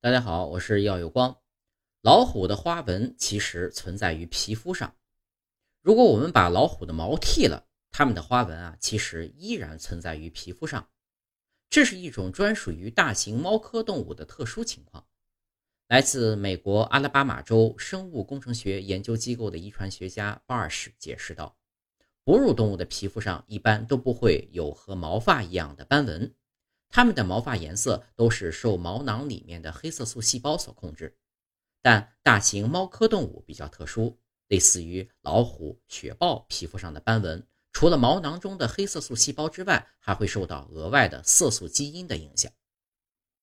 大家好，我是耀有光。老虎的花纹其实存在于皮肤上。如果我们把老虎的毛剃了，它们的花纹啊，其实依然存在于皮肤上。这是一种专属于大型猫科动物的特殊情况。来自美国阿拉巴马州生物工程学研究机构的遗传学家巴尔什解释道：“哺乳动物的皮肤上一般都不会有和毛发一样的斑纹。”它们的毛发颜色都是受毛囊里面的黑色素细胞所控制，但大型猫科动物比较特殊，类似于老虎、雪豹皮肤上的斑纹，除了毛囊中的黑色素细胞之外，还会受到额外的色素基因的影响。